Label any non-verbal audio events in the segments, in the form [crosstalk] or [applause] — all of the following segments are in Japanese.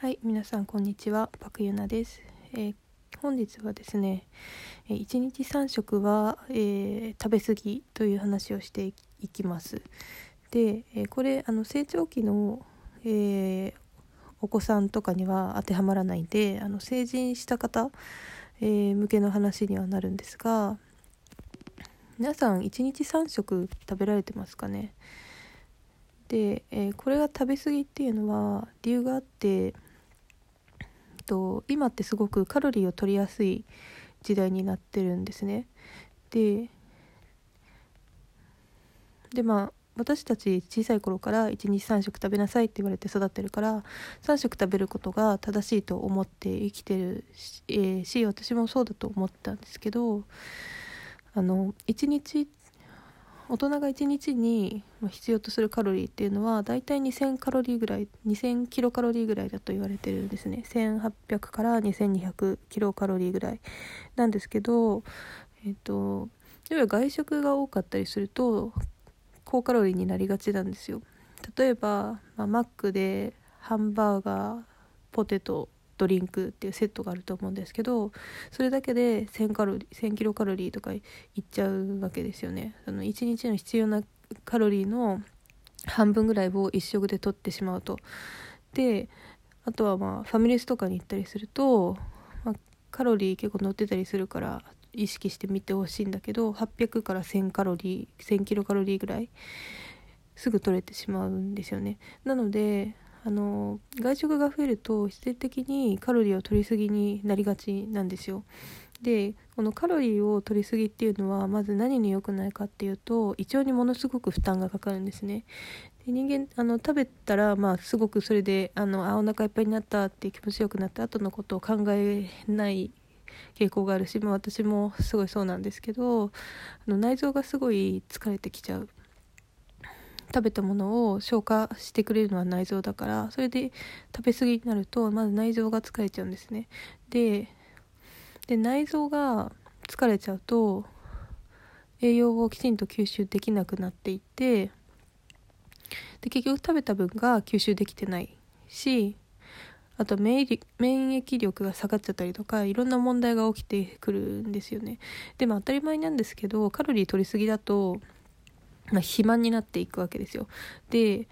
はい、皆さんこんにちは、パクユナです。えー本日はですね、えー1日3食は、えー食べ過ぎという話をしていきます。で、えーこれあの成長期の、えーお子さんとかには当てはまらないんで、あの成人した方、えー向けの話にはなるんですが、皆さん1日3食食べられてますかね？で、えーこれが食べ過ぎっていうのは理由があってと今ってすごくカロリーを取りやすい時代になってるんですね。ででまあ私たち小さい頃から1日3食食べなさいって言われて育ってるから3食食べることが正しいと思って生きてるし,、えーし私もそうだと思ったんですけどあの1日大人が1日に必要とするカロリーっていうのはだいたい2000カロリーぐらい2000キロカロリーぐらいだと言われてるんですね。1800から2200キロカロリーぐらいなんですけどえっ、と例えば外食が多かったりすると高カロリーになりがちなんですよ。例えば、まあ、マックでハンバーガーポテトドリンクっていうセットがあると思うんですけどそれだけで1000カロリー1000キロカロリーとかいっちゃうわけですよね。その1日の必要なカロリーの半分ぐらいを一食で取ってしまうと。であとはまあファミレスとかに行ったりすると、まあ、カロリー結構載ってたりするから意識して見てほしいんだけど800から1000カロリー1000キロカロリーぐらいすぐ取れてしまうんですよね。なのであの外食が増えると必然的にカロリーを取りすぎになりがちなんですよ。でこのカロリーを取りすぎっていうのはまず何に良くないかっていうと胃腸にものすごく負担がかかるんですね。で人間あの食べたらまあすごくそれであのあお腹いっぱいになったって気持ちよくなった後のことを考えない傾向があるし、まあ、私もすごいそうなんですけどあの内臓がすごい疲れてきちゃう。食べたものを消化してくれるのは内臓だからそれで食べ過ぎになるとまず内臓が疲れちゃうんですね。でで内臓が疲れちゃうと栄養をきちんと吸収できなくなっていってで結局食べた分が吸収できてないしあと免疫免疫力が下がっちゃったりとかいろんな問題が起きてくるんですよね。でも当たり前なんですけどカロリー取りすぎだとまあ、肥満になっていくわけですよ。で、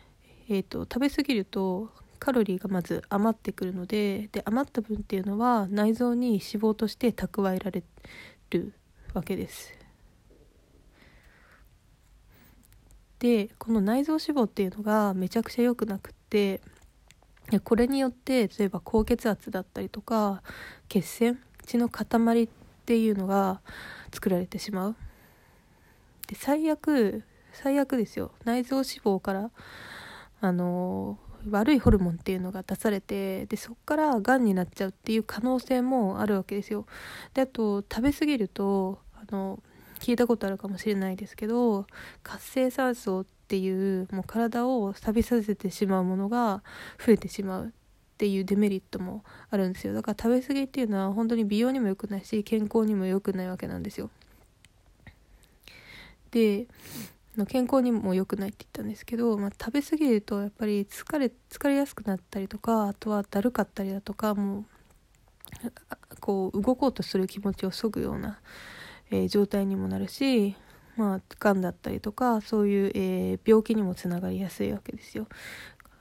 えーと、食べ過ぎるとカロリーがまず余ってくるのでで余った分っていうのは内臓に脂肪として蓄えられるわけです。でこの内臓脂肪っていうのがめちゃくちゃ良くなくってこれによって例えば高血圧だったりとか血栓血の塊っていうのが作られてしまう。で最悪最悪ですよ。内臓脂肪からあの悪いホルモンっていうのが出されてでそこからがんになっちゃうっていう可能性もあるわけですよ。であと食べ過ぎるとあの聞いたことあるかもしれないですけど活性酸素っていうもう体を錆びさせてしまうものが増えてしまうっていうデメリットもあるんですよ。だから食べ過ぎっていうのは本当に美容にも良くないし健康にも良くないわけなんですよ。で健康にも良くないって言ったんですけど、まあ、食べ過ぎるとやっぱり疲れ疲れやすくなったりとかあとはだるかったりだとかもうこう動こうとする気持ちをそぐような、えー、状態にもなるしまあがんだったりとかそういう、えー、病気にもつながりやすいわけですよ。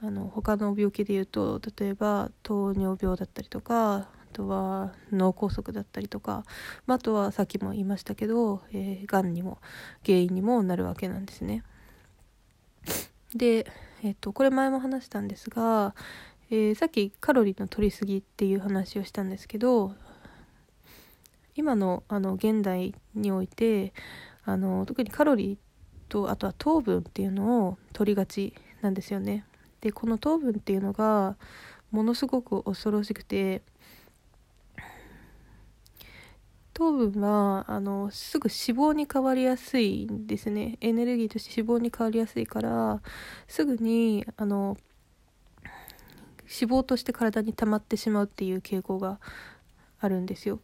あの他の病気でいうと例えば糖尿病だったりとかとは脳梗塞だったりとか、まあ、とはさっきも言いましたけど、えー、がんにも原因にもなるわけなんですね。で、えーと、これ前も話したんですが、えー、さっきカロリーの取りすぎっていう話をしたんですけど今のあの現代においてあの特にカロリーとあとは糖分っていうのを取りがちなんですよね。でこの糖分っていうのがものすごく恐ろしくて糖分はあのすぐ脂肪に変わりやすいんですねエネルギーとして脂肪に変わりやすいからすぐにあの脂肪として体に溜まってしまうっていう傾向があるんですよ。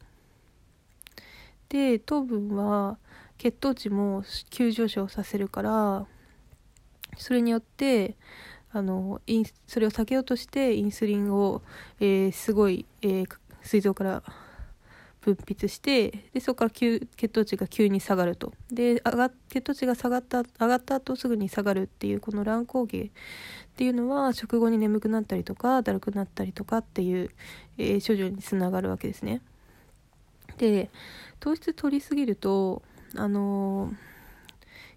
で糖分は血糖値も急上昇させるからそれによってあのインそれを避けようとしてインスリンを、えー、すごい、えー、膵臓から分泌してでそこから急血糖値が急に下がるとで上が血糖値が下がった上がった後すぐに下がるっていうこの乱高下っていうのは食後に眠くなったりとかだるくなったりとかっていう、えー、症状につながるわけですね。で糖質取りすぎるとあのー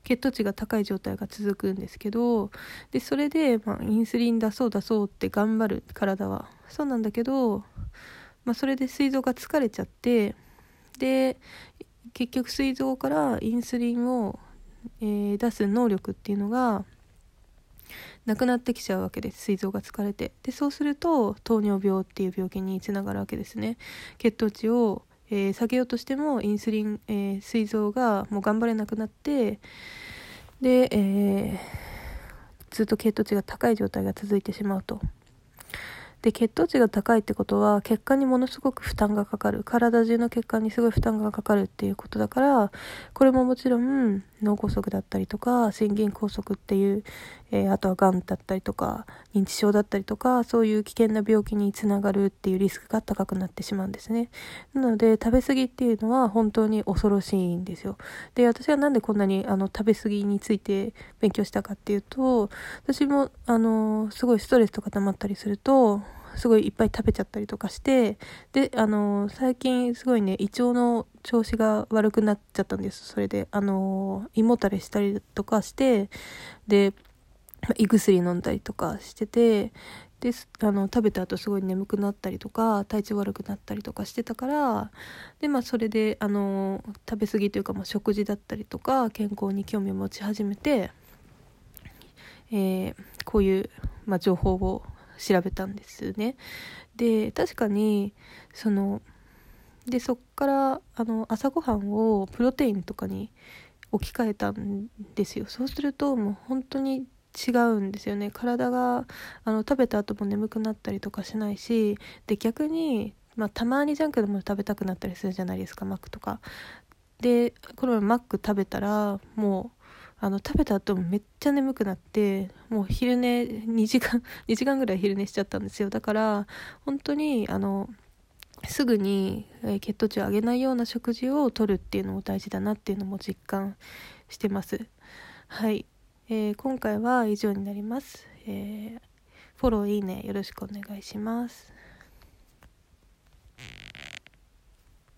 血糖値が高い状態が続くんですけどでそれで、まあ、インスリン出そう出そうって頑張る体はそうなんだけど、まあ、それで膵臓が疲れちゃってで結局膵臓からインスリンを、えー、出す能力っていうのがなくなってきちゃうわけです膵臓が疲れてでそうすると糖尿病っていう病気につながるわけですね血糖値をえー、下げようとしてもインスリン、えー、膵臓がもう頑張れなくなってで、えー、ずっと血糖値が高い状態が続いてしまうと。で血糖値が高いってことは血管にものすごく負担がかかる。体中の血管にすごい負担がかかるっていうことだからこれももちろん脳梗塞だったりとか心筋梗塞っていう、えー、あとはがんだったりとか認知症だったりとかそういう危険な病気につながるっていうリスクが高くなってしまうんですね。なので食べ過ぎっていうのは本当に恐ろしいんですよ。で私はなんでこんなにあの食べ過ぎについて勉強したかっていうと私もあのすごいストレスとか溜まったりするとすごいいっぱい食べちゃったりとかしてであの最近すごいね胃腸の調子が悪くなっちゃったんです。それであの胃もたれしたりとかしてで胃薬飲んだりとかしててであの食べた後すごい眠くなったりとか体調悪くなったりとかしてたからでまあそれであの食べ過ぎというか、まあ、食事だったりとか健康に興味を持ち始めて、えー、こういう、まあ、情報を調べたんですね。で確かにそのでそっからあの朝ごはんをプロテインとかに置き換えたんですよ。そうするともう本当に違うんですよね。体があの食べた後も眠くなったりとかしないしで逆に、まあ、たまにジャンクでも食べたくなったりするじゃないですかマックとか。でこのマック食べたらもうあの食べた後めっちゃ眠くなってもう昼寝 [laughs] 2時間 [laughs] 2時間ぐらい昼寝しちゃったんですよ。だから本当にあのすぐに血糖値を上げないような食事をとるっていうのも大事だなっていうのも実感してます。はい、えー、今回は以上になります、えー、フォローいいねよろしくお願いします。